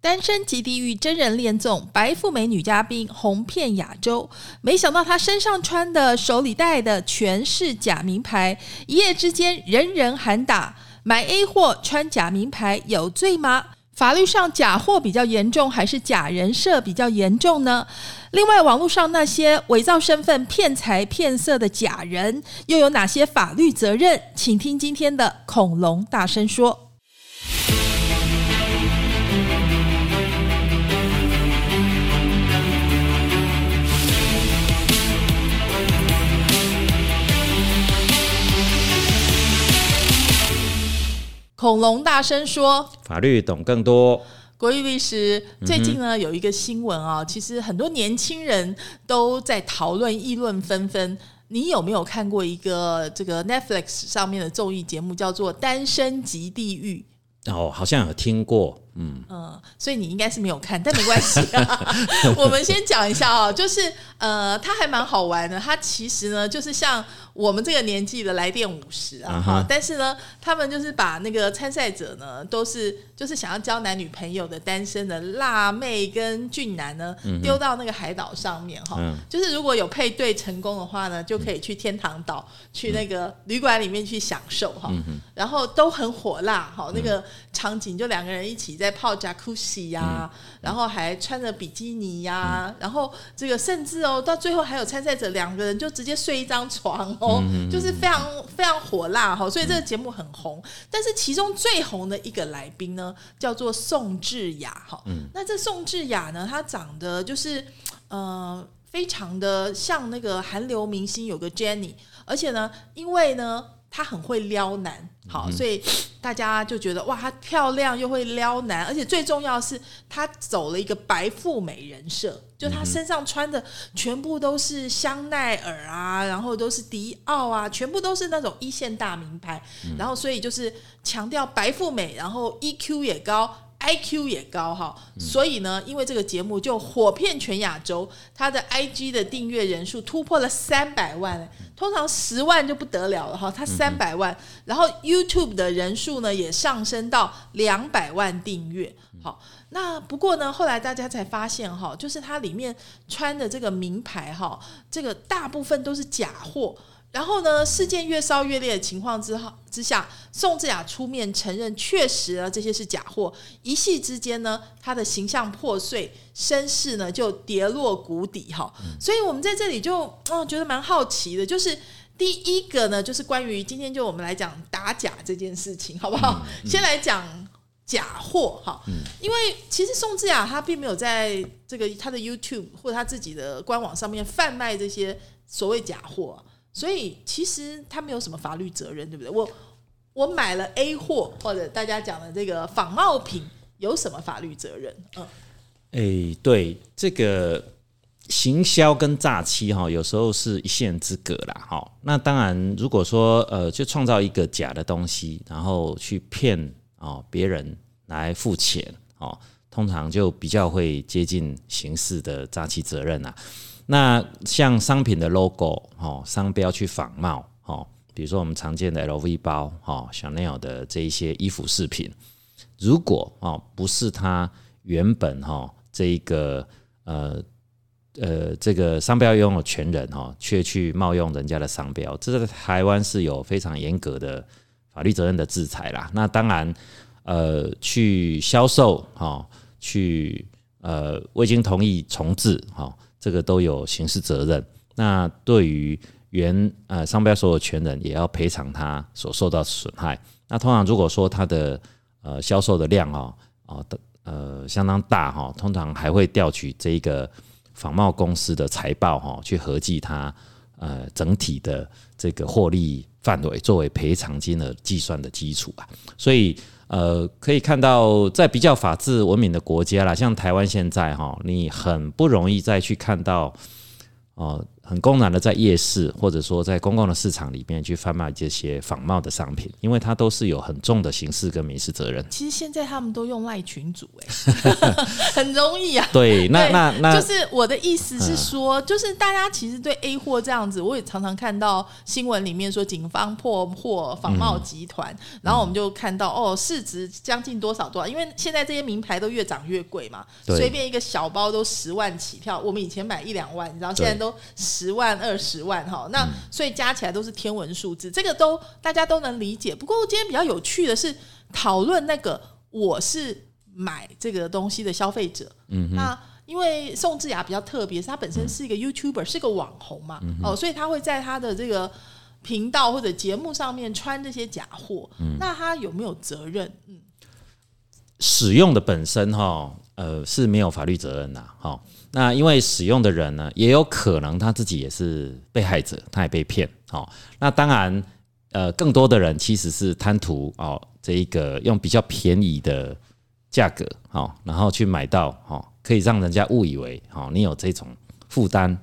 单身即地狱真人恋综，白富美女嘉宾红遍亚洲。没想到她身上穿的、手里戴的全是假名牌，一夜之间人人喊打。买 A 货穿假名牌有罪吗？法律上假货比较严重，还是假人设比较严重呢？另外，网络上那些伪造身份、骗财骗色的假人，又有哪些法律责任？请听今天的恐龙大声说。恐龙大声说：“法律懂更多。”国义律师最近呢有一个新闻啊，其实很多年轻人都在讨论、议论纷纷。你有没有看过一个这个 Netflix 上面的综艺节目，叫做《单身即地狱》？哦，好像有听过。嗯嗯，所以你应该是没有看，但没关系。我们先讲一下哦，就是呃，它还蛮好玩的。它其实呢，就是像我们这个年纪的来电五十啊，哈。但是呢，他们就是把那个参赛者呢，都是就是想要交男女朋友的单身的辣妹跟俊男呢，丢到那个海岛上面哈。就是如果有配对成功的话呢，就可以去天堂岛，去那个旅馆里面去享受哈。然后都很火辣哈，那个场景就两个人一起在。泡 Jacuzzi 呀，然后还穿着比基尼呀，然后这个甚至哦，到最后还有参赛者两个人就直接睡一张床哦，就是非常非常火辣哈，所以这个节目很红。但是其中最红的一个来宾呢，叫做宋智雅哈。那这宋智雅呢，她长得就是呃，非常的像那个韩流明星有个 Jenny，而且呢，因为呢。她很会撩男，好，所以大家就觉得哇，她漂亮又会撩男，而且最重要是她走了一个白富美人设，就她身上穿的全部都是香奈儿啊，然后都是迪奥啊，全部都是那种一线大名牌，然后所以就是强调白富美，然后 EQ 也高。I Q 也高哈，所以呢，因为这个节目就火遍全亚洲，它的 I G 的订阅人数突破了三百万，通常十万就不得了了哈，它三百万，然后 YouTube 的人数呢也上升到两百万订阅。好，那不过呢，后来大家才发现哈，就是它里面穿的这个名牌哈，这个大部分都是假货。然后呢，事件越烧越烈的情况之后之下，宋智雅出面承认，确实啊这些是假货。一夕之间呢，她的形象破碎，身世呢就跌落谷底哈。所以我们在这里就嗯觉得蛮好奇的，就是第一个呢，就是关于今天就我们来讲打假这件事情，好不好？先来讲假货哈，因为其实宋智雅她并没有在这个她的 YouTube 或者她自己的官网上面贩卖这些所谓假货。所以其实他没有什么法律责任，对不对？我我买了 A 货，或者大家讲的这个仿冒品，有什么法律责任？嗯，哎，对，这个行销跟诈欺哈，有时候是一线之隔啦。哈，那当然，如果说呃，就创造一个假的东西，然后去骗哦别人来付钱哦，通常就比较会接近刑事的诈欺责任啊。那像商品的 logo 哦，商标去仿冒哦，比如说我们常见的 LV 包哦，香奈儿的这一些衣服饰品，如果哦不是它原本哈这一个呃呃这个商标拥有权人哈，却去冒用人家的商标，这在台湾是有非常严格的法律责任的制裁啦。那当然呃去销售哈，去呃未经同意重置哈。这个都有刑事责任。那对于原呃商标所有权人，也要赔偿他所受到损害。那通常如果说他的呃销售的量哦哦的呃相当大哈，通常还会调取这一个仿冒公司的财报哈，去合计它呃整体的这个获利范围，作为赔偿金额计算的基础啊。所以。呃，可以看到，在比较法治文明的国家啦，像台湾现在哈，你很不容易再去看到哦，很公然的在夜市或者说在公共的市场里面去贩卖这些仿冒的商品，因为它都是有很重的刑事跟民事责任。其实现在他们都用赖群主，哎，很容易啊。对，那那那就是我的意思是说，就是大家其实对 A 货这样子，我也常常看到新闻里面说警方破获仿冒集团，然后我们就看到哦，市值将近多少多少，因为现在这些名牌都越涨越贵嘛，随便一个小包都十万起跳，我们以前买一两万，你知道现在都。十万二十万哈，那所以加起来都是天文数字，这个都大家都能理解。不过今天比较有趣的是讨论那个我是买这个东西的消费者，嗯，那因为宋智雅比较特别，是他本身是一个 YouTuber，是个网红嘛，哦，所以她会在她的这个频道或者节目上面穿这些假货，那他有没有责任？嗯，使用的本身哈，呃是没有法律责任的，哈。那因为使用的人呢，也有可能他自己也是被害者，他也被骗。好，那当然，呃，更多的人其实是贪图哦，这一个用比较便宜的价格，好，然后去买到，好，可以让人家误以为，好，你有这种负担，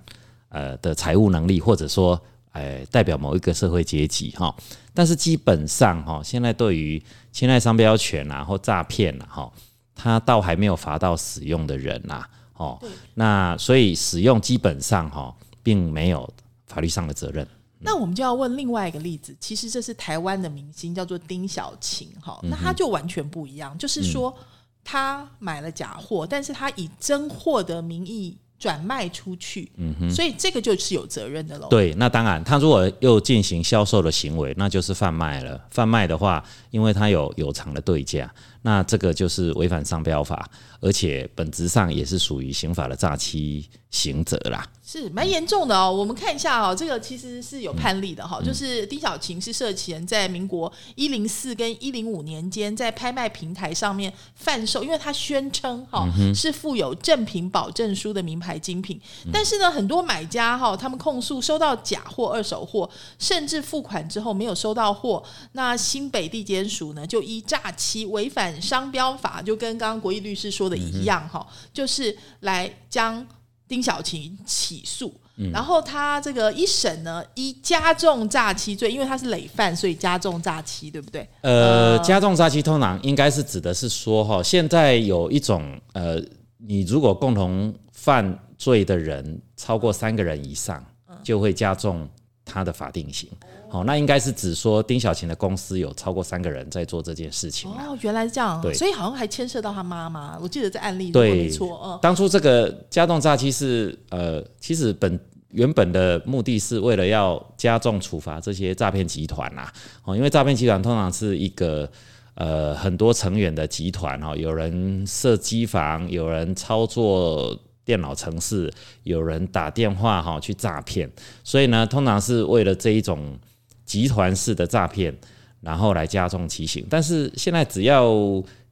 呃的财务能力，或者说，哎，代表某一个社会阶级，哈。但是基本上，哈，现在对于侵害商标权啊或诈骗啊，哈，他倒还没有罚到使用的人呐。哦，那所以使用基本上哈，并没有法律上的责任。那我们就要问另外一个例子，其实这是台湾的明星，叫做丁小晴哈，那他就完全不一样，就是说他买了假货，但是他以真货的名义转卖出去，嗯哼，所以这个就是有责任的喽。对，那当然，他如果又进行销售的行为，那就是贩卖了。贩卖的话，因为他有有偿的对价。那这个就是违反商标法，而且本质上也是属于刑法的诈欺刑责啦。是蛮严重的哦。我们看一下哦，这个其实是有判例的哈，就是丁小琴是涉嫌在民国一零四跟一零五年间，在拍卖平台上面贩售，因为他宣称哈是附有正品保证书的名牌精品，但是呢，很多买家哈他们控诉收到假货、二手货，甚至付款之后没有收到货，那新北地检署呢就依诈欺违反。商标法就跟刚刚国义律师说的一样哈，就是来将丁小琴起诉，然后他这个一审呢，依加重诈欺罪，因为他是累犯，所以加重诈欺，对不对？呃，加重诈欺通常应该是指的是说哈，现在有一种呃，你如果共同犯罪的人超过三个人以上，就会加重他的法定刑。哦，那应该是指说丁小琴的公司有超过三个人在做这件事情。哦，原来是这样，对，所以好像还牵涉到他妈妈。我记得这案例对没错，嗯，当初这个加重诈欺是呃，其实本原本的目的是为了要加重处罚这些诈骗集团呐。哦，因为诈骗集团通常是一个呃很多成员的集团哦，有人设机房，有人操作。电脑城市有人打电话哈去诈骗，所以呢，通常是为了这一种。集团式的诈骗，然后来加重其刑。但是现在只要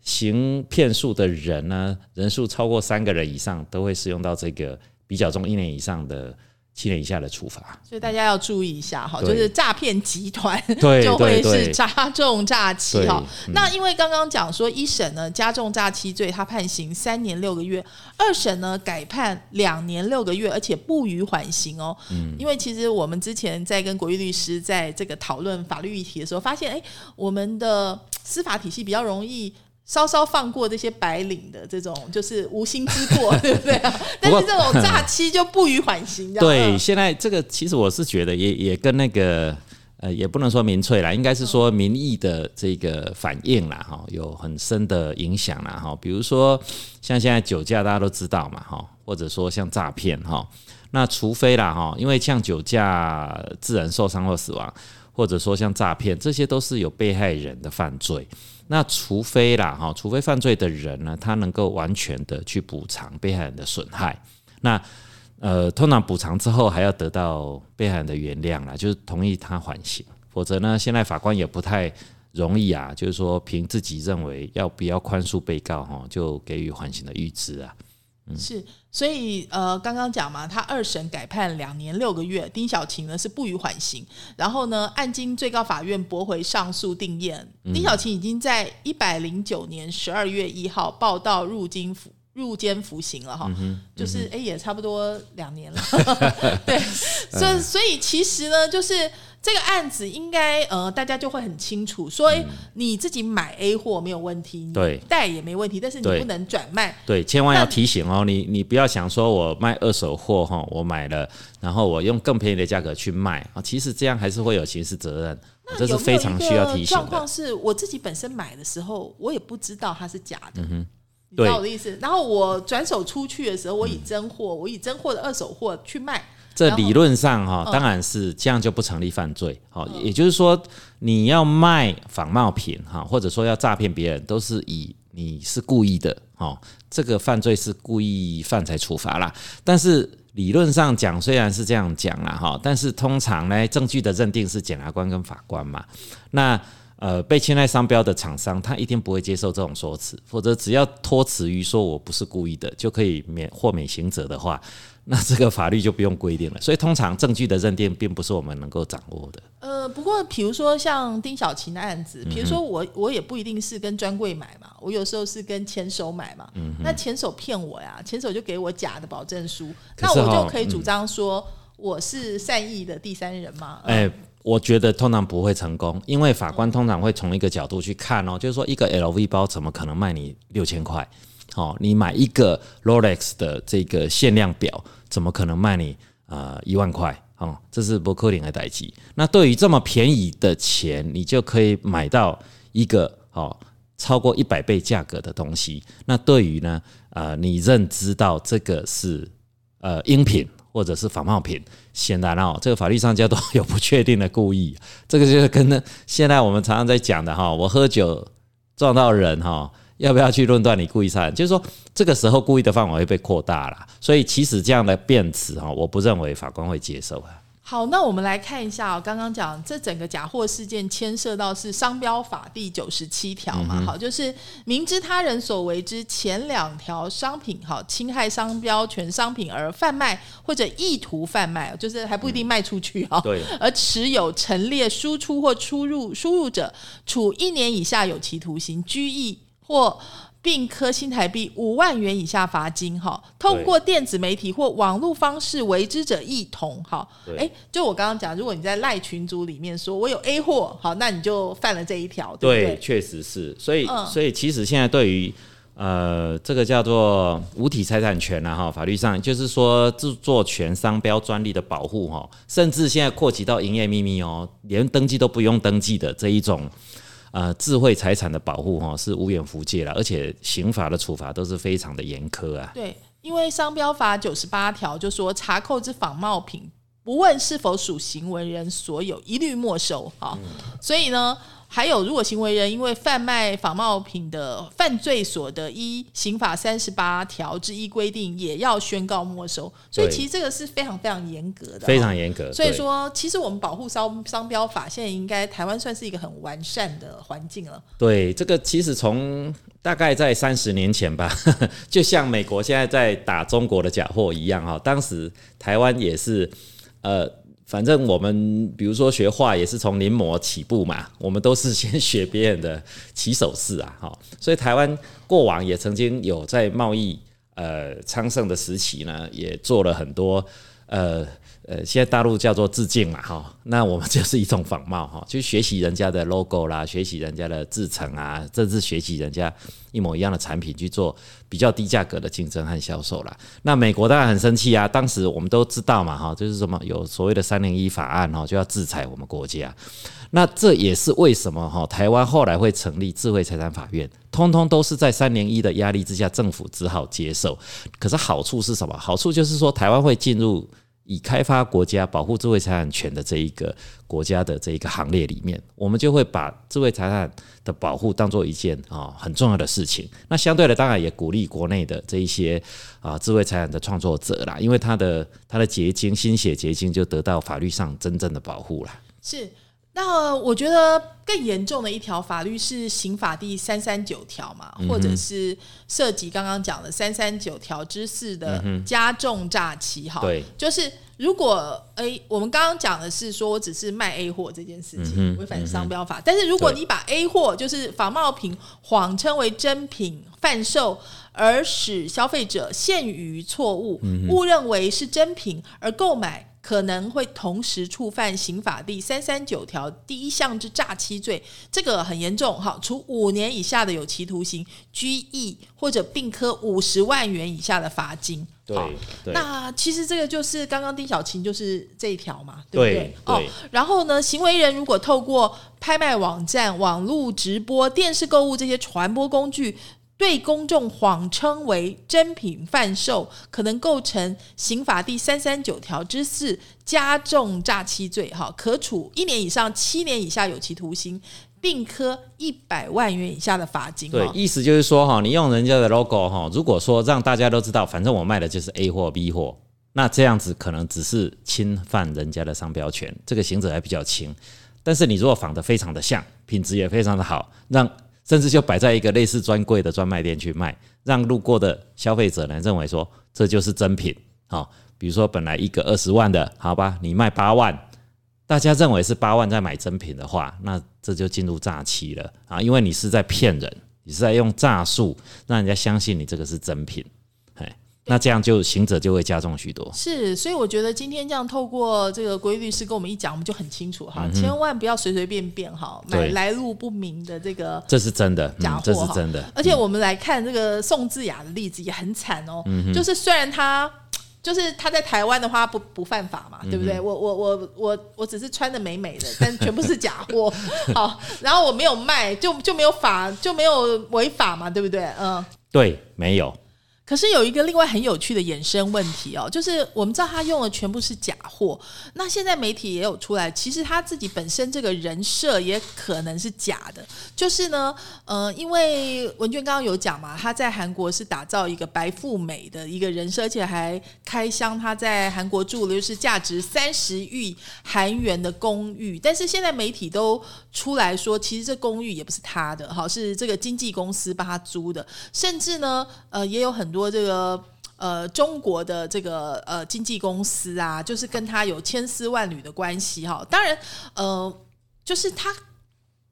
行骗术的人呢，人数超过三个人以上，都会适用到这个比较重一年以上的。七年以下的处罚，所以大家要注意一下哈，就是诈骗集团 就会是加重诈欺哈。那因为刚刚讲说一审呢加重诈欺罪，他判刑三年六个月；二审呢改判两年六个月，而且不予缓刑哦。嗯，因为其实我们之前在跟国玉律师在这个讨论法律议题的时候，发现哎，我们的司法体系比较容易。稍稍放过这些白领的这种就是无心之过，对不对啊？但是这种诈欺就不予缓刑。对，现在这个其实我是觉得也也跟那个呃，也不能说民粹啦，应该是说民意的这个反应啦，哈，有很深的影响啦，哈。比如说像现在酒驾大家都知道嘛，哈，或者说像诈骗，哈，那除非啦，哈，因为像酒驾致人受伤或死亡，或者说像诈骗，这些都是有被害人的犯罪。那除非啦，哈，除非犯罪的人呢，他能够完全的去补偿被害人的损害，那呃，通常补偿之后还要得到被害人的原谅啦，就是同意他缓刑，否则呢，现在法官也不太容易啊，就是说凭自己认为要不要宽恕被告哈，就给予缓刑的预知啊。是，所以呃，刚刚讲嘛，他二审改判两年六个月，丁小琴呢是不予缓刑，然后呢，案经最高法院驳回上诉定验，丁小琴已经在一百零九年十二月一号报到入京府入监服刑了哈，嗯就是哎、也差不多两年了，对，所以所以其实呢，就是这个案子应该呃大家就会很清楚，所以你自己买 A 货没有问题，你嗯对贷也没问题，但是你不能转卖。对，千万要提醒哦，你你不要想说我卖二手货哈，我买了，然后我用更便宜的价格去卖啊，其实这样还是会有刑事责任，这是非常需要提醒状况。是我自己本身买的时候，我也不知道它是假的。你知道我的意思？然后我转手出去的时候，我以真货，我以真货的二手货去卖，这理论上哈、嗯当然是这样就不成立犯罪。好、也就是说，你要卖仿冒品哈，或者说要诈骗别人，都是以你是故意的哦，这个犯罪是故意犯才处罚啦。但是理论上讲，虽然是这样讲啦哈，但是通常呢，证据的认定是检察官跟法官嘛。那呃，被侵害商标的厂商，他一定不会接受这种说辞，否则只要托辞于说我不是故意的，就可以免豁免刑责的话，那这个法律就不用规定了。所以通常证据的认定并不是我们能够掌握的。呃，不过比如说像丁小琴的案嗯子，比如说我我也不一定是跟专柜买嘛，我有时候是跟前手买嘛。嗯那前手骗我呀，前手就给我假的保证书，那我就可以主张说我是善意的第三人嘛。哎、我觉得通常不会成功，因为法官通常会从一个角度去看哦，就是说一个 LV 包怎么可能卖你六千块？哦，你买一个 Rolex 的这个限量表，怎么可能卖你啊一万块？哦，这是不可能的代际。那对于这么便宜的钱，你就可以买到一个哦超过一百倍价格的东西。那对于呢，呃，你认知到这个是呃音频或者是仿冒品，显然哦，这个法律上叫做有不确定的故意，这个就是跟呢现在我们常常在讲的哈，我喝酒撞到人哈。要不要去论断你故意杀人？就是说，这个时候故意的范围会被扩大了，所以其实这样的辩词哈，我不认为法官会接受啊。好，那我们来看一下、哦，刚刚讲这整个假货事件牵涉到是商标法第九十七条嘛，好，就是明知他人所为之前两条商品好侵害商标权商品而贩卖或者意图贩卖，就是还不一定卖出去哈、对，而持有陈列输出或出入输入者，处一年以下有期徒刑、拘役或。并科新台币五万元以下罚金，哈，通过电子媒体或网络方式为之者一同，哈，对哎，就我刚刚讲，如果你在赖群组里面说我有 A 货，好，那你就犯了这一条，对不对，对？确实是。所以，嗯所以其实现在对于呃这个叫做无体财产权啊，哈，法律上就是说著作权、商标、专利的保护哈，甚至现在扩及到营业秘密哦，连登记都不用登记的这一种。呃，智慧财产的保护哈是无远弗届了，而且刑法的处罚都是非常的严苛啊。对，因为商标法九十八条就说查扣之仿冒品，不问是否属行为人所有，一律没收。哈、所以呢。还有，如果行为人因为贩卖仿冒品的犯罪所得，依刑法三十八条之一规定，也要宣告没收。所以其实这个是非常非常严格的，非常严格。对所以说，其实我们保护商商标法现在应该台湾算是一个很完善的环境了。对，这个其实从大概在三十年前吧，就像美国现在在打中国的假货一样哈，当时台湾也是呃。反正我们比如说学画也是从临摹起步嘛，我们都是先学别人的起手式啊，哈，所以台湾过往也曾经有在贸易呃昌盛的时期呢，也做了很多呃呃，现在大陆叫做致敬嘛，哈，那我们就是一种仿冒哈，去学习人家的 logo 啦，学习人家的制成啊，甚至学习人家一模一样的产品去做比较低价格的竞争和销售啦。那美国当然很生气啊，当时我们都知道嘛，哈，就是什么有所谓的三零一法案哈，就要制裁我们国家。那这也是为什么哈，台湾后来会成立智慧财产法院，通通都是在三零一的压力之下，政府只好接受。可是好处是什么？好处就是说，台湾会进入以开发国家保护智慧财产权的这一个国家的这一个行列里面，我们就会把智慧财产的保护当做一件啊很重要的事情。那相对的，当然也鼓励国内的这一些啊智慧财产的创作者啦，因为他的他的结晶心血结晶就得到法律上真正的保护啦。是，那我觉得更严重的一条法律是刑法第三三九条嘛，或者是涉及刚刚讲的三三九条之四的加重诈欺哈。对，就是如果诶，我们刚刚讲的是说我只是卖 A 货这件事情违反商标法，但是如果你把 A 货就是仿冒品谎称为真品贩售，而使消费者陷于错误，误认为是真品而购买。可能会同时触犯刑法第三三九条第一项之诈欺罪，这个很严重，哈，处五年以下的有期徒刑、拘役或者并科五十万元以下的罚金。对，那其实这个就是刚刚丁小琴就是这一条嘛，对不对？哦，然后呢，行为人如果透过拍卖网站、网络直播、电视购物这些传播工具。对公众谎称为真品贩售，可能构成刑法第三三九条之四加重诈欺罪，哈，可处一年以上七年以下有期徒刑，并科一百万元以下的罚金。对，意思就是说，哈，你用人家的 logo，哈，如果说让大家都知道，反正我卖的就是 A 货 B 货，那这样子可能只是侵犯人家的商标权，这个刑责还比较轻。但是你如果仿的非常的像，品质也非常的好，让甚至就摆在一个类似专柜的专卖店去卖，让路过的消费者呢认为说这就是真品。好，比如说本来一个二十万的，好吧，你卖八万，大家认为是八万在买真品的话，那这就进入诈欺了啊，因为你是在骗人，你是在用诈术让人家相信你这个是真品。那这样就行者就会加重许多。是，所以我觉得今天这样透过这个规律师跟我们一讲，我们就很清楚哈，千万不要随随便便哈买来路不明的这个，这是真的假货，这是真的。而且我们来看这个宋智雅的例子也很惨哦，就是虽然他就是他在台湾的话不不犯法嘛，对不对？我我我我我只是穿的美美的，但全部是假货。好，然后我没有卖，就就没有法就没有违法嘛，对不对？嗯，对，没有。可是有一个另外很有趣的衍生问题哦，就是我们知道他用的全部是假货，那现在媒体也有出来，其实他自己本身这个人设也可能是假的。就是呢，呃，因为文娟刚刚有讲嘛，他在韩国是打造一个白富美的一个人设，而且还开箱他在韩国住的就是价值三十亿韩元的公寓，但是现在媒体都出来说，其实这公寓也不是他的，好是这个经纪公司帮他租的，甚至呢，呃，也有很多这个呃中国的这个呃经纪公司啊，就是跟他有千丝万缕的关系哈。当然，呃，就是他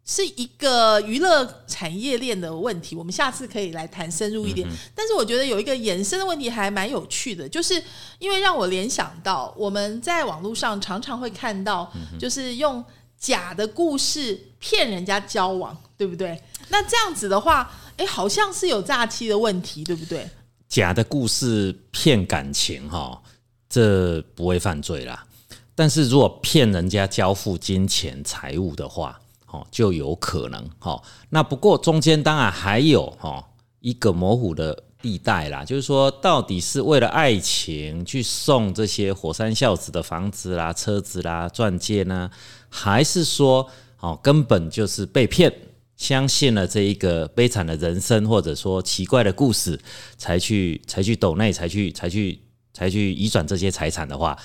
是一个娱乐产业链的问题，我们下次可以来谈深入一点。但是我觉得有一个衍生的问题还蛮有趣的，就是因为让我联想到我们在网络上常常会看到，就是用假的故事骗人家交往，对不对？那这样子的话，哎，好像是有诈欺的问题，对不对？假的故事骗感情，哈，这不会犯罪啦。但是如果骗人家交付金钱财物的话，哦，就有可能，哈。那不过中间当然还有哈一个模糊的地带啦，就是说到底是为了爱情去送这些火山孝子的房子啦、车子啦、钻戒呢，还是说哦根本就是被骗？相信了这一个悲惨的人生，或者说奇怪的故事，才去才去抖内，才去才去才去移转这些财产的话，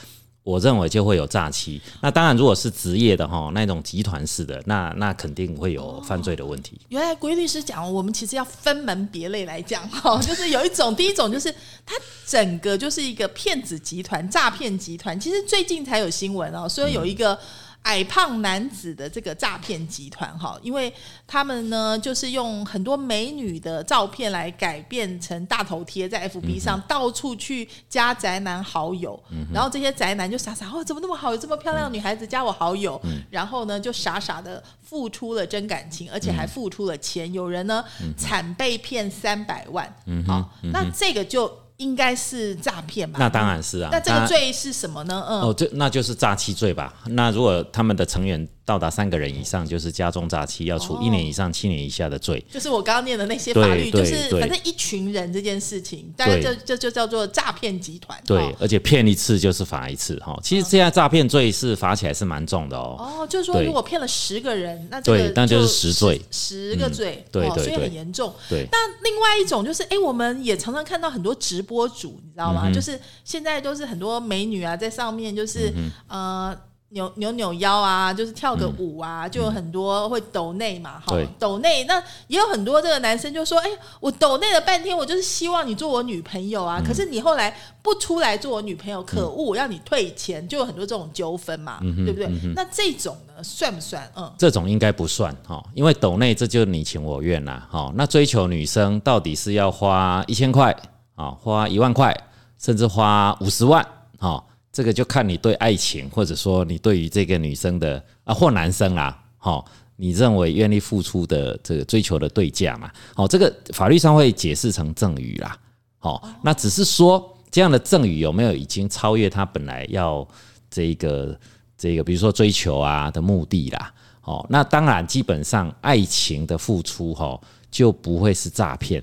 我认为就会有诈欺。那当然，如果是职业的哈，那种集团式的，那那肯定会有犯罪的问题。原来规律师讲，我们其实要分门别类来讲哈，就是有一种，第一种就是它整个就是一个骗子集团、诈骗集团。其实最近才有新闻哦，说有一个。矮胖男子的这个诈骗集团哈，因为他们呢，就是用很多美女的照片来改变成大头贴，在 FB 上到处去加宅男好友，然后这些宅男就傻傻哦，怎么那么好，有这么漂亮的女孩子加我好友，然后呢，就傻傻的付出了真感情，而且还付出了钱，有人呢惨被骗三百万，好，那这个就。应该是诈骗吧？那当然是啊。那这个罪是什么呢？嗯，哦，这那就是诈欺罪吧？那如果他们的成员。到达三个人以上就是加重诈欺，要处一年以上七年以下的罪。就是我刚刚念的那些法律，就是反正一群人这件事情，大概就就就叫做诈骗集团。对，而且骗一次就是罚一次哈。其实现在诈骗罪是罚起来是蛮重的哦。哦，就是说如果骗了十个人，那对，那就是十罪，十个罪，对对，所以很严重。对。那另外一种就是，哎，我们也常常看到很多直播主，你知道吗？就是现在都是很多美女啊，在上面就是呃。扭扭扭腰啊，就是跳个舞啊，就有很多会抖内嘛，哈。对，抖内那也有很多这个男生就说，哎，我抖内了半天，我就是希望你做我女朋友啊，可是你后来不出来做我女朋友，可恶，我要你退钱，就有很多这种纠纷嘛，对不对？那这种呢，算不算？嗯，这种应该不算哈，因为抖内这就是你情我愿啦，哈。那追求女生到底是要花一千块啊，花一万块，甚至花五十万，哈，这个就看你对爱情，或者说你对于这个女生的啊，或男生啦，哈，你认为愿意付出的这个追求的对价嘛，好，这个法律上会解释成赠与啦，好，那只是说这样的赠与有没有已经超越他本来要这个这个，比如说追求啊的目的啦。哦，那当然，基本上爱情的付出哈就不会是诈骗。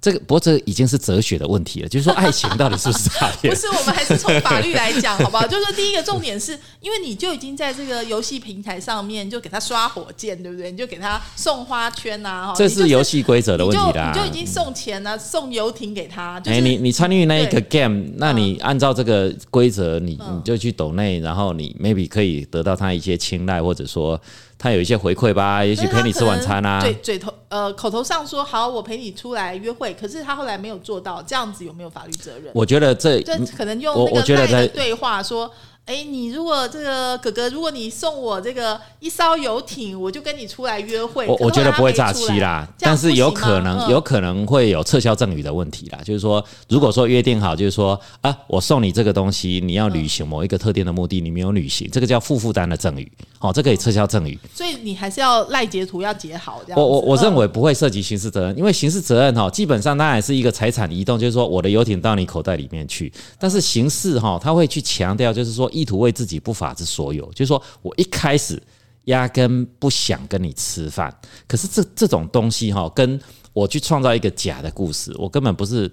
这个不过这已经是哲学的问题了，就是说爱情到底是不是诈骗？不是，我们还是从法律来讲，好不好？就是说，第一个重点是因为你就已经在这个游戏平台上面就给他刷火箭，对不对？你就给他送花圈呐，哈，这是游戏规则的问题啦。你就已经送钱了，送游艇给他。哎，你你参与那一个 game，那你按照这个规则，你你就去抖内，然后你 maybe 可以得到他一些青睐，或者说。他有一些回馈吧，也许陪你吃晚餐啊。嘴嘴头呃口头上说好，我陪你出来约会，可是他后来没有做到，这样子有没有法律责任？我觉得这这可能用那个在对话说。哎，你如果这个哥哥，如果你送我这个一艘游艇，我就跟你出来约会。我我觉得不会诈欺啦，但是有可能有可能会有撤销赠与的问题啦。就是说，如果说约定好，就是说啊，我送你这个东西，你要履行某一个特定的目的，你没有履行，这个叫负负担的赠与。哦，这可以撤销赠与。所以你还是要赖截图要截好。这样我我我认为不会涉及刑事责任，因为刑事责任哈，基本上当然是一个财产移动，就是说我的游艇到你口袋里面去。但是刑事哈，他会去强调，就是说意图为自己不。法之所有，就是说我一开始压根不想跟你吃饭，可是这这种东西哈，跟我去创造一个假的故事，我根本不是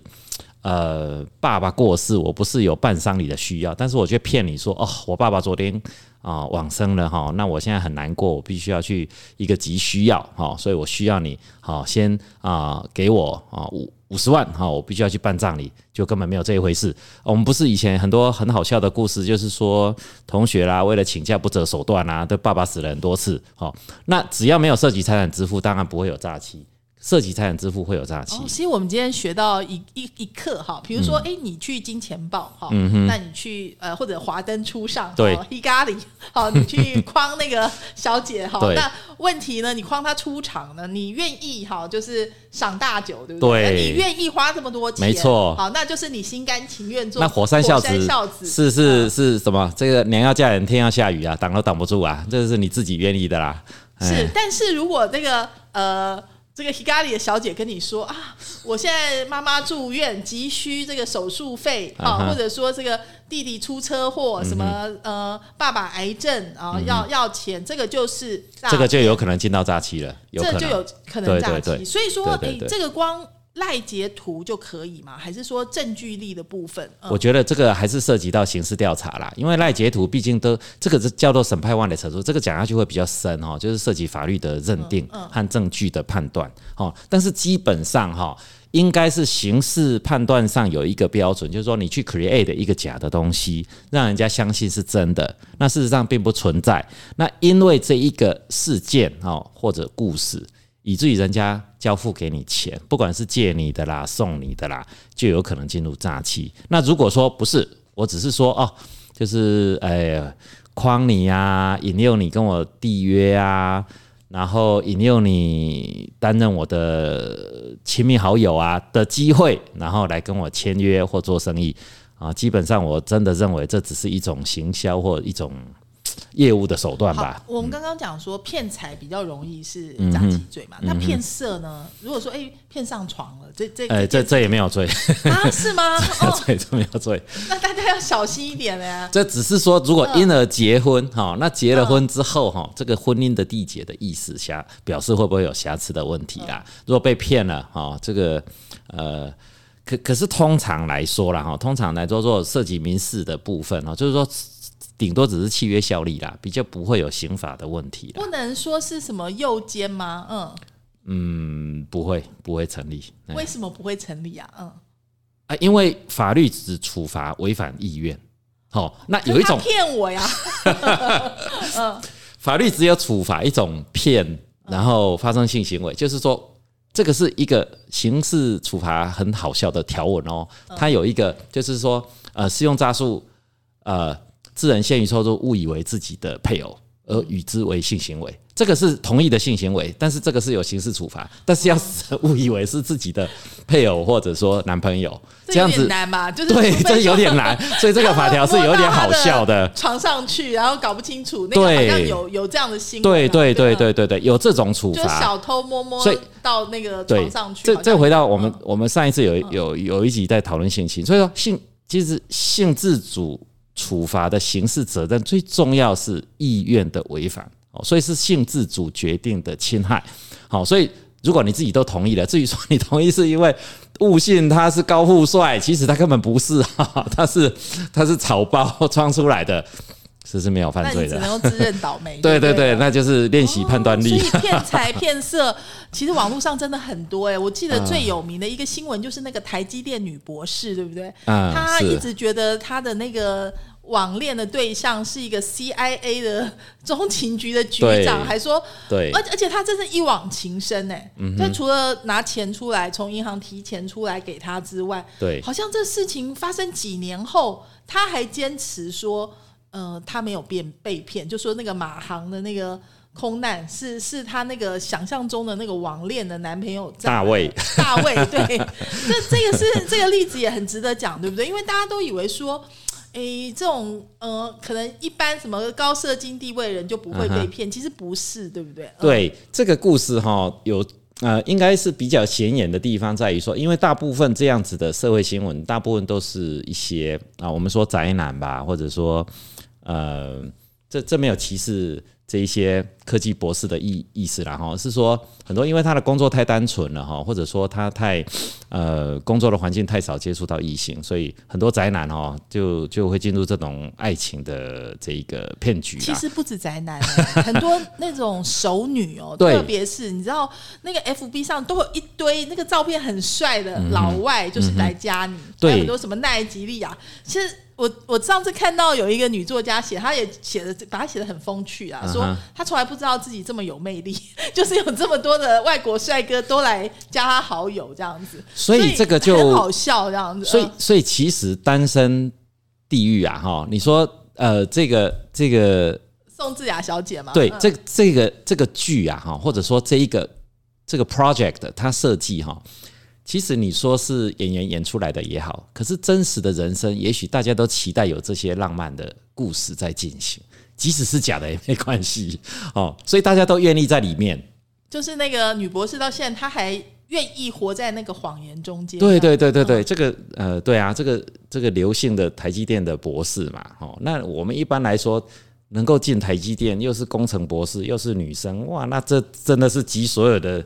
呃爸爸过世，我不是有办丧礼的需要，但是我却骗你说哦，我爸爸昨天啊往生了哈，那我现在很难过，我必须要去一个急需要哈，所以我需要你好先啊给我啊五。五十万哈，我必须要去办葬礼，就根本没有这一回事。我们不是以前很多很好笑的故事，就是说同学啦，为了请假不择手段啊，对爸爸死了很多次。好，那只要没有涉及财产支付，当然不会有诈欺。涉及财产支付会有诈欺。其实我们今天学到一一一课哈，比如说，哎，你去金钱豹哈，那你去呃或者华灯初上，对，伊咖喱，好，你去框那个小姐哈，那问题呢，你框她出场呢，你愿意哈，就是赏大酒，对不对？你愿意花这么多钱，没错，好，那就是你心甘情愿做。那火山孝子是是是什么？这个娘要嫁人，天要下雨啊，挡都挡不住啊，这是你自己愿意的啦。是，但是如果这个呃。这个 Higari 的小姐跟你说啊，我现在妈妈住院，急需这个手术费啊，或者说这个弟弟出车祸，什么呃，爸爸癌症啊，要要钱，这个就是这个就有可能进到诈欺了，这就有可能诈欺。所以说，你，这个光。赖截图就可以吗？还是说证据力的部分？我觉得这个还是涉及到刑事调查啦，因为赖截图毕竟都这个是叫做审判万的程度，这个讲下去会比较深哦，就是涉及法律的认定和证据的判断哦。但是基本上哈，应该是刑事判断上有一个标准，就是说你去 create 一个假的东西，让人家相信是真的，那事实上并不存在。那因为这一个事件哦或者故事。以至于人家交付给你钱，不管是借你的啦、送你的啦，就有可能进入诈欺。那如果说不是，我只是说哦，就是哎诓你呀，引诱你跟我缔约啊，然后引诱你担任我的亲密好友啊的机会，然后来跟我签约或做生意啊，基本上我真的认为这只是一种行销或一种。业务的手段吧。我们刚刚讲说骗财比较容易是诈欺罪嘛？那骗色呢？如果说哎骗上床了，这这哎这这也没有罪啊？是吗？没有罪，这没有罪。那大家要小心一点呀。这只是说，如果因而结婚哈，那结了婚之后哈，这个婚姻的缔结的意思瑕表示会不会有瑕疵的问题啦？如果被骗了哈，这个呃，可可是通常来说啦哈，通常来说做涉及民事的部分哈，就是说。顶多只是契约效力啦，比较不会有刑法的问题。不能说是什么诱奸吗？嗯嗯，不会，不会成立。为什么不会成立啊？嗯啊，因为法律只处罚违反意愿。好，那有一种骗我呀，嗯法律只有处罚一种骗，然后发生性行为，就是说这个是一个刑事处罚很好笑的条文哦。它有一个就是说，呃，适用诈术，呃，致人陷于错误，误以为自己的配偶而与之为性行为。这个是同意的性行为，但是这个是有刑事处罚，但是要 误以为是自己的配偶或者说男朋友，这样子难吧？就是对，这有点难，所以这个法条是有点好笑的。床上去，然后搞不清楚，那个好像有有这样的新闻，对对对对对对，有这种处罚，就小偷摸摸，所以到那个床上去。这这回到我们我们上一次有有有一集在讨论性侵，所以说性其实性自主处罚的刑事责任最重要是意愿的违反哦。所以是性自主决定的侵害，好，所以如果你自己都同意了，至于说你同意是因为误信他是高富帅，其实他根本不是哈，他是他是草包装出来的，这是没有犯罪的，只能够自认倒霉。对对对，那就是练习判断力。所以骗财骗色，其实网络上真的很多哎，我记得最有名的一个新闻就是那个台积电女博士，对不对？嗯，她一直觉得她的那个。网恋的对象是一个 CIA 的中情局的局长，还说，对，而而且他真是一往情深哎，但除了拿钱出来从银行提钱出来给他之外，对，好像这事情发生几年后，他还坚持说，呃，他没有变被骗，就说那个马航的那个空难是是他那个想象中的那个网恋的男朋友大卫，大卫，对，这这个是这个例子也很值得讲，对不对？因为大家都以为说。诶，这种呃，可能一般什么高社经地位人就不会被骗，其实不是，对不对？对，这个故事哈，有呃，应该是比较显眼的地方在于说，因为大部分这样子的社会新闻，大部分都是一些啊，我们说宅男吧，或者说呃，这这没有歧视。这一些科技博士的意意思啦，哈，是说很多因为他的工作太单纯了哈，或者说他太呃工作的环境太少接触到异性，所以很多宅男哦就就会进入这种爱情的这一个骗局。其实不止宅男，很多那种熟女哦，特别是你知道那个 FB 上都有一堆那个照片很帅的老外，就是来加你，对，很多什么奈吉利亚，其实。我我上次看到有一个女作家写，她也写的把她写的很风趣啊，说她从来不知道自己这么有魅力，就是有这么多的外国帅哥都来加她好友这样子，所以这个就很好笑这样子。所以所以其实单身地狱啊哈，你说呃这个这个宋智雅小姐嘛，对，这这个这个剧啊哈，或者说这一个这个 project 它设计哈。其实你说是演员演出来的也好，可是真实的人生，也许大家都期待有这些浪漫的故事在进行，即使是假的也没关系哦。所以大家都愿意在里面。就是那个女博士到现在，她还愿意活在那个谎言中间。对对对对对，这个呃，对啊，这个这个刘姓的台积电的博士嘛，哦，那我们一般来说能够进台积电，又是工程博士，又是女生，哇，那这真的是集所有的。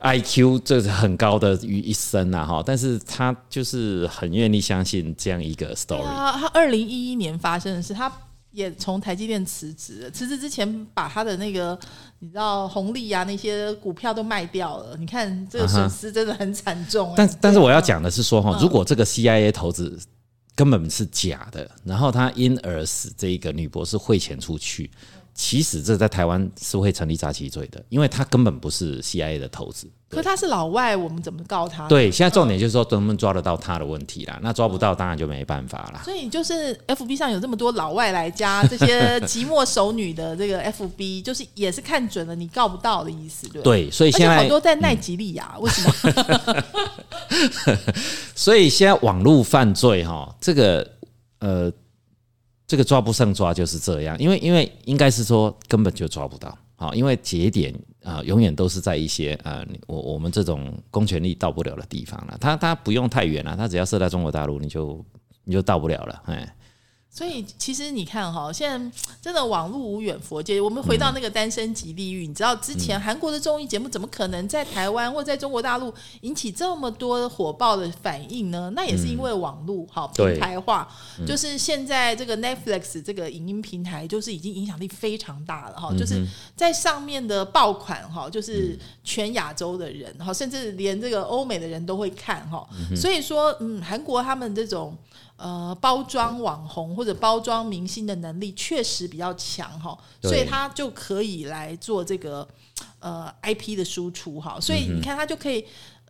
I Q 这是很高的于一生呐，哈！但是他就是很愿意相信这样一个 story。他二零一一年发生的事，他也从台积电辞职，辞职之前把他的那个你知道红利啊那些股票都卖掉了。你看这个损失真的很惨重。但但是我要讲的是说哈，如果这个 CIA 投资根本是假的，然后他因而使这一个女博士汇钱出去。其实这在台湾是会成立诈欺罪的，因为他根本不是 CIA 的投资。可他是老外，我们怎么告他？对，现在重点就是说能不能抓得到他的问题啦。那抓不到，当然就没办法了。所以就是 FB 上有这么多老外来加这些寂寞熟女的这个 FB，就是也是看准了你告不到的意思，对对，所以现在好多在奈吉利亚，为什么？所以现在网络犯罪哈，这个呃。这个抓不上抓就是这样，因为因为应该是说根本就抓不到，啊，因为节点啊永远都是在一些啊我我们这种公权力到不了的地方了，它它不用太远了，它只要设在中国大陆，你就你就到不了了，哎。所以其实你看哈，现在真的网络无远佛界。我们回到那个单身级地狱，你知道之前韩国的综艺节目怎么可能在台湾或在中国大陆引起这么多火爆的反应呢？那也是因为网络好平台化，就是现在这个 Netflix 这个影音平台，就是已经影响力非常大了哈。就是在上面的爆款哈，就是全亚洲的人哈，甚至连这个欧美的人都会看哈。所以说，嗯，韩国他们这种呃包装网红。或者包装明星的能力确实比较强哈，所以他就可以来做这个呃 IP 的输出哈，所以你看他就可以。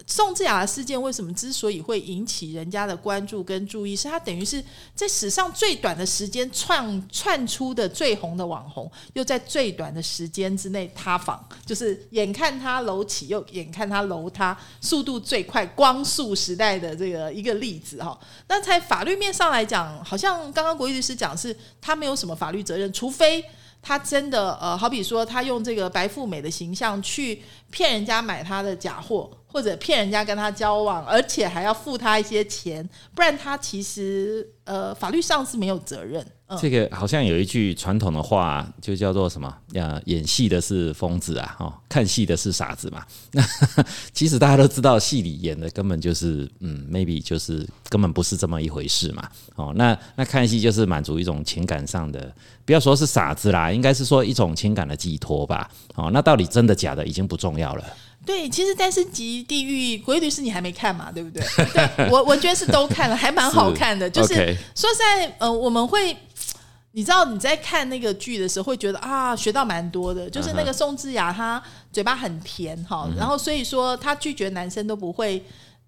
宋智雅的事件为什么之所以会引起人家的关注跟注意，是他等于是在史上最短的时间窜窜出的最红的网红，又在最短的时间之内塌房，就是眼看他楼起，又眼看他楼塌，速度最快，光速时代的这个一个例子哈。那在法律面上来讲，好像刚刚国义律师讲是他没有什么法律责任，除非。他真的呃，好比说，他用这个白富美的形象去骗人家买他的假货，或者骗人家跟他交往，而且还要付他一些钱，不然他其实呃，法律上是没有责任。嗯，这个好像有一句传统的话，就叫做什么？呃，演戏的是疯子啊，哦，看戏的是傻子嘛。那 其实大家都知道，戏里演的根本就是嗯，maybe 就是根本不是这么一回事嘛。哦，那那看戏就是满足一种情感上的，不要说是傻子啦，应该是说一种情感的寄托吧。哦，那到底真的假的已经不重要了。对，其实《单身级地狱》《鬼律师》你还没看嘛，对不对？对我我觉得是都看了，还蛮好看的。就是说实在，呃，我们会。你知道你在看那个剧的时候，会觉得啊，学到蛮多的。就是那个宋智雅，她嘴巴很甜哈，然后所以说她拒绝男生都不会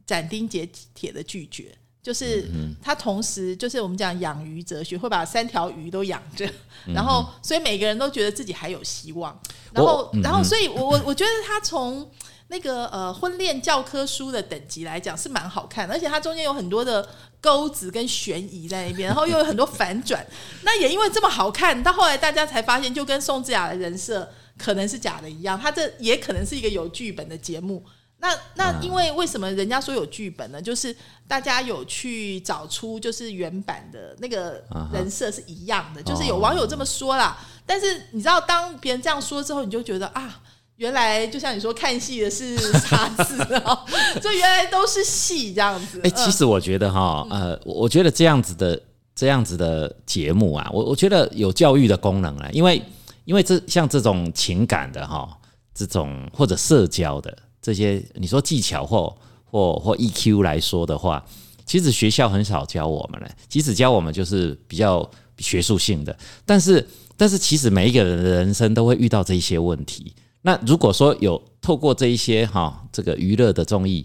斩钉截铁的拒绝，就是他同时就是我们讲养鱼哲学，会把三条鱼都养着，然后所以每个人都觉得自己还有希望。然后，然后，所以我我我觉得他从那个呃婚恋教科书的等级来讲是蛮好看的，而且它中间有很多的钩子跟悬疑在那边，然后 又有很多反转。那也因为这么好看，到后来大家才发现，就跟宋智雅的人设可能是假的一样，他这也可能是一个有剧本的节目。那那因为为什么人家说有剧本呢？就是大家有去找出就是原版的那个人设是一样的，就是有网友这么说啦。但是你知道，当别人这样说之后，你就觉得啊。原来就像你说，看戏的是傻子哦，这原来都是戏这样子。哎、其实我觉得哈，呃，我觉得这样子的这样子的节目啊，我我觉得有教育的功能啊，因为因为这像这种情感的哈，这种或者社交的这些，你说技巧或或或 EQ 来说的话，其实学校很少教我们了，即使教我们就是比较学术性的，但是但是其实每一个人的人生都会遇到这一些问题。那如果说有透过这一些哈这个娱乐的综艺，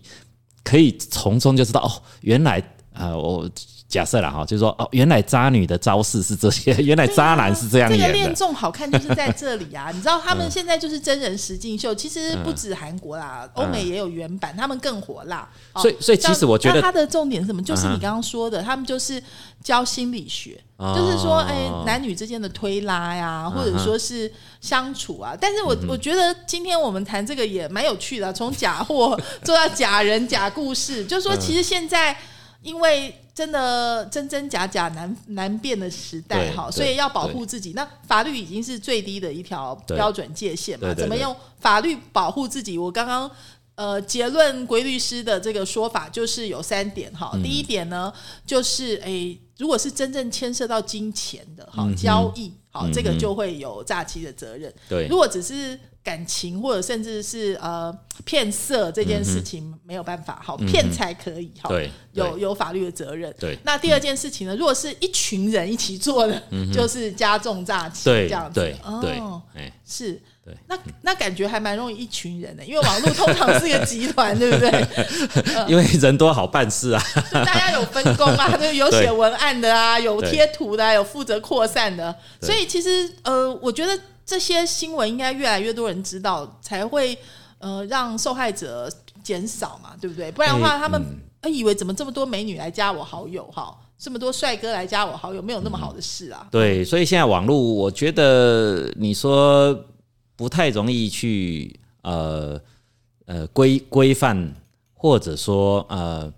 可以从中就知道哦，原来呃我假设了哈，就是说哦，原来渣女的招式是这些，原来渣男是这样这个。恋综好看就是在这里啊！你知道他们现在就是真人实境秀，其实不止韩国啦，欧美也有原版，他们更火辣。哦所以所以其实我觉得那它的重点是什么？就是你刚刚说的，他们就是教心理学，就是说，哎，男女之间的推拉呀，或者说是相处啊。但是我我觉得今天我们谈这个也蛮有趣的，从假货做到假人、假故事，就是说，其实现在因为真的真真假假难难辨的时代哈，所以要保护自己。那法律已经是最低的一条标准界限嘛？怎么用法律保护自己？我刚刚。呃，结论归律师的这个说法就是有三点哈。嗯第一点呢，就是诶，如果是真正牵涉到金钱的哈、嗯交易，好、嗯这个就会有诈欺的责任。对如果只是感情或者甚至是呃骗色这件事情没有办法，好、骗才可以哈，嗯对有有法律的责任。对。嗯那第二件事情呢，如果是一群人一起做的，就是加重诈欺这样子。哦，，哎，是。对。那那感觉还蛮容易一群人的，因为网络通常是一个集团，对不对？因为人多好办事啊。大家有分工啊，就 有写文案的啊，有贴图的、啊，有负责扩散的，所以其实呃，我觉得这些新闻应该越来越多人知道，才会呃让受害者减少嘛，对不对？不然的话，哎他们、呃以为怎么这么多美女来加我好友哈，这么多帅哥来加我好友，没有那么好的事啊。对，所以现在网络，我觉得你说不太容易去呃呃规规范，或者说呃，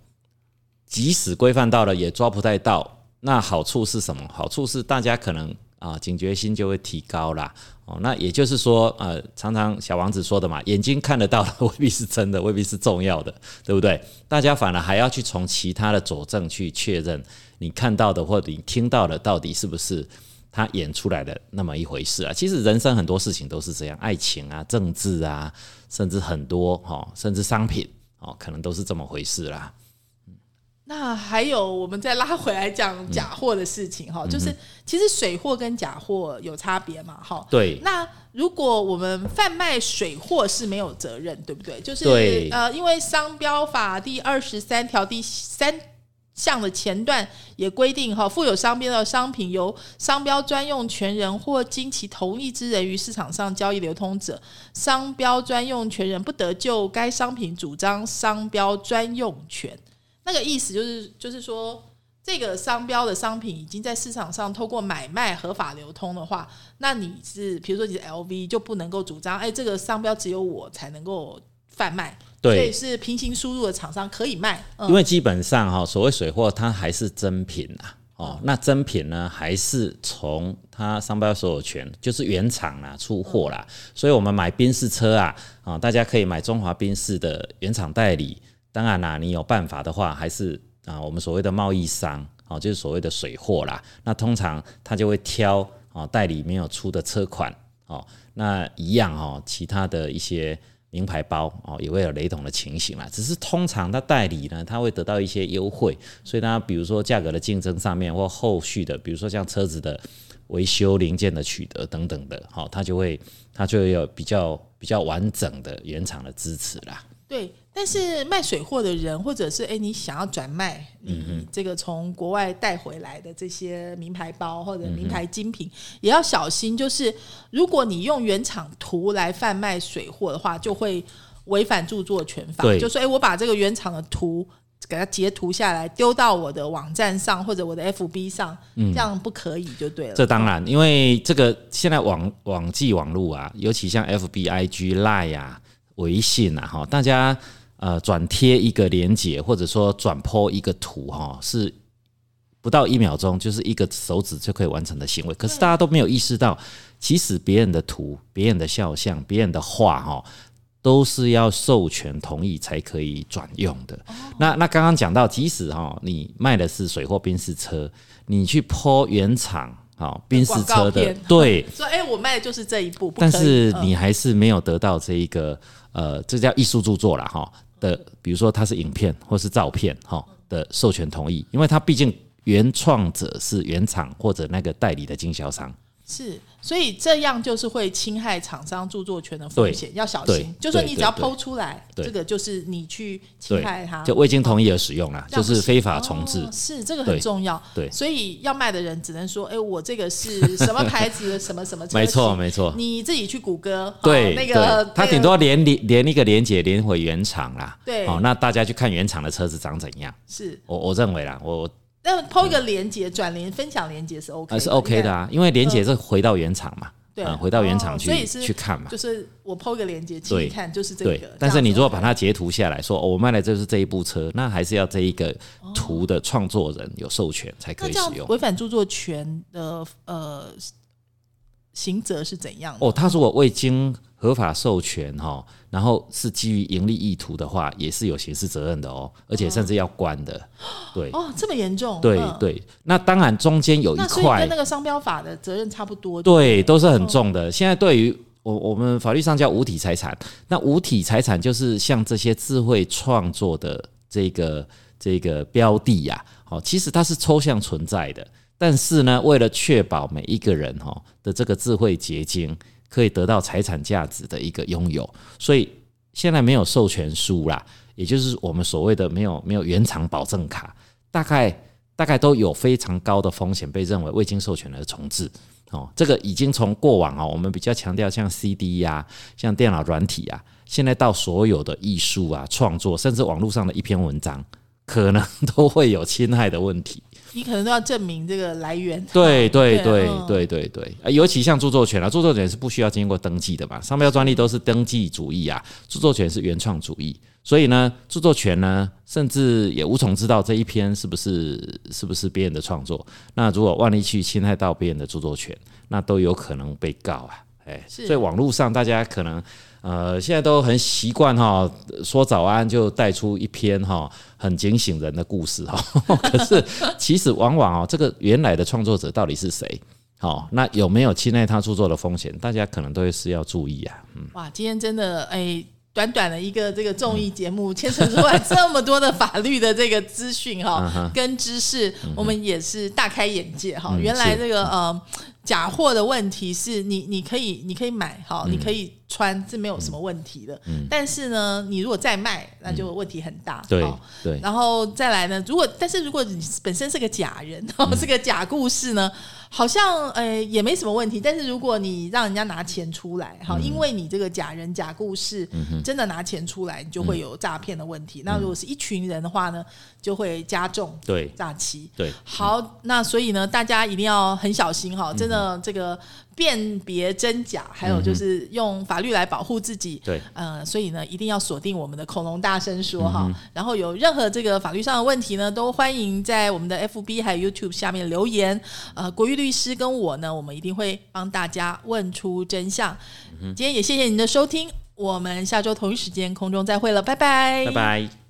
即使规范到了，也抓不太到。那好处是什么？好处是大家可能啊、警觉心就会提高啦。哦，那也就是说，呃，常常小王子说的嘛，眼睛看得到的未必是真的，未必是重要的，对不对？大家反而还要去从其他的佐证去确认你看到的或者你听到的到底是不是他演出来的那么一回事啊。其实人生很多事情都是这样，爱情啊、政治啊，甚至很多哈、哦，甚至商品哦，可能都是这么回事啦。那还有，我们再拉回来讲假货的事情哈，就是其实水货跟假货有差别嘛，哈。对。那如果我们贩卖水货是没有责任，对不对？就是呃，因为商标法第二十三条第三项的前段也规定哈，附有商标的商品由商标专用权人或经其同意之人于市场上交易流通者，商标专用权人不得就该商品主张商标专用权。那个意思就是，就是说，这个商标的商品已经在市场上透过买卖合法流通的话，那你是，比如说你是 LV，就不能够主张，哎，这个商标只有我才能够贩卖，对，所以是平行输入的厂商可以卖。因为基本上哈，所谓水货它还是真品啊，哦，那真品呢还是从它商标所有权，就是原厂啊出货啦，所以我们买宾士车啊，啊，大家可以买中华宾士的原厂代理。当然啦，你有办法的话，还是啊，我们所谓的贸易商，哦，就是所谓的水货啦。那通常他就会挑哦代理没有出的车款，哦，那一样哦，其他的一些名牌包哦，也会有雷同的情形啦。只是通常他代理呢，他会得到一些优惠，所以他比如说价格的竞争上面，或后续的，比如说像车子的维修零件的取得等等的，好，他就会他就有比较比较完整的原厂的支持啦。对。但是卖水货的人，或者是哎，你想要转卖你这个从国外带回来的这些名牌包或者名牌精品，也要小心。就是如果你用原厂图来贩卖水货的话，就会违反著作权法。就说哎，我把这个原厂的图给它截图下来，丢到我的网站上或者我的 FB 上，这样不可以就对了。这当然，因为这个现在网网际网络啊，尤其像 FB、IG、Line 啊、微信啊，哈，大家。呃，转贴一个连接，或者说转播一个图，哈，是不到一秒钟，就是一个手指就可以完成的行为。可是大家都没有意识到，其实别人的图、别人的肖像、别人的画，哈，都是要授权同意才可以转用的。那那刚刚讲到，即使哈，你卖的是水货宾士车，你去泼原厂哈宾士车的，对，说哎，我卖的就是这一部，但是你还是没有得到这一个，呃，这叫艺术著作了，哈。的，比如说它是影片或是照片，哈的授权同意，因为它毕竟原创者是原厂或者那个代理的经销商。是，所以这样就是会侵害厂商著作权的风险，要小心。就说你只要剖出来，这个就是你去侵害它，就未经同意而使用了，就是非法重置。是，这个很重要。对，所以要卖的人只能说：“哎，我这个是 什么牌子，什么什么。”没错，没错。你自己去谷歌，对那个，他顶多连连连一个连接连回原厂啦。对，好，那大家去看原厂的车子长怎样？是我我认为啦，我。那抛一个连接转连分享连接是 OK，是 OK 的啊，因为连接是回到原厂嘛，对，回到原厂去去看嘛，就是我抛一个连接，去看就是这个。但是你如果把它截图下来说，我卖的就是这一部车，那还是要这一个图的创作人有授权才可以使用。违反著作权的呃，刑责是怎样的？哦，他如果未经合法授权哈。然后是基于盈利意图的话，也是有刑事责任的哦，而且甚至要关的。对哦，这么严重？对对，那当然中间有一块跟那个商标法的责任差不多。对，都是很重的。现在对于我我们法律上叫无体财产，那无体财产就是像这些智慧创作的这个这个标的呀，哦，其实它是抽象存在的，但是呢，为了确保每一个人哈的这个智慧结晶。可以得到财产价值的一个拥有，所以现在没有授权书啦，也就是我们所谓的没有没有原厂保证卡，大概大概都有非常高的风险被认为未经授权而重置哦。这个已经从过往啊，我们比较强调像 CD 呀、像电脑软体啊，现在到所有的艺术啊创作，甚至网络上的一篇文章，可能都会有侵害的问题。你可能都要证明这个来源。对对对对对对，尤其像著作权啊，著作权是不需要经过登记的嘛，商标专利都是登记主义啊，著作权是原创主义，所以呢，著作权呢，甚至也无从知道这一篇是不是是不是别人的创作。那如果万一去侵害到别人的著作权，那都有可能被告啊。哎，所以网络上大家可能。呃，现在都很习惯哈，说早安就带出一篇哈很警醒人的故事哈。可是其实往往哦，这个原来的创作者到底是谁？好，那有没有侵害他著作的风险？大家可能都会是要注意啊。嗯，哇，今天真的哎。短短的一个这个综艺节目，牵扯出来这么多的法律的这个资讯哈，跟知识，我们也是大开眼界哈。原来这个呃假货的问题是你你可以你可以买哈，你可以穿是没有什么问题的。但是呢，你如果再卖，那就问题很大。对对。然后再来呢，如果但是如果你本身是个假人，然后是个假故事呢？好像呃也没什么问题，但是如果你让人家拿钱出来，哈，因为你这个假人假故事真的拿钱出来，你就会有诈骗的问题。那如果是一群人的话呢，就会加重对诈欺。对，好，那所以呢，大家一定要很小心哈，真的这个。辨别真假，还有就是用法律来保护自己。对，呃，所以呢，一定要锁定我们的恐龙大声说哈。然后有任何这个法律上的问题呢，都欢迎在我们的 FB 还有 YouTube 下面留言。呃，国玉律师跟我呢，我们一定会帮大家问出真相。今天也谢谢您的收听，我们下周同一时间空中再会了，拜拜，拜拜。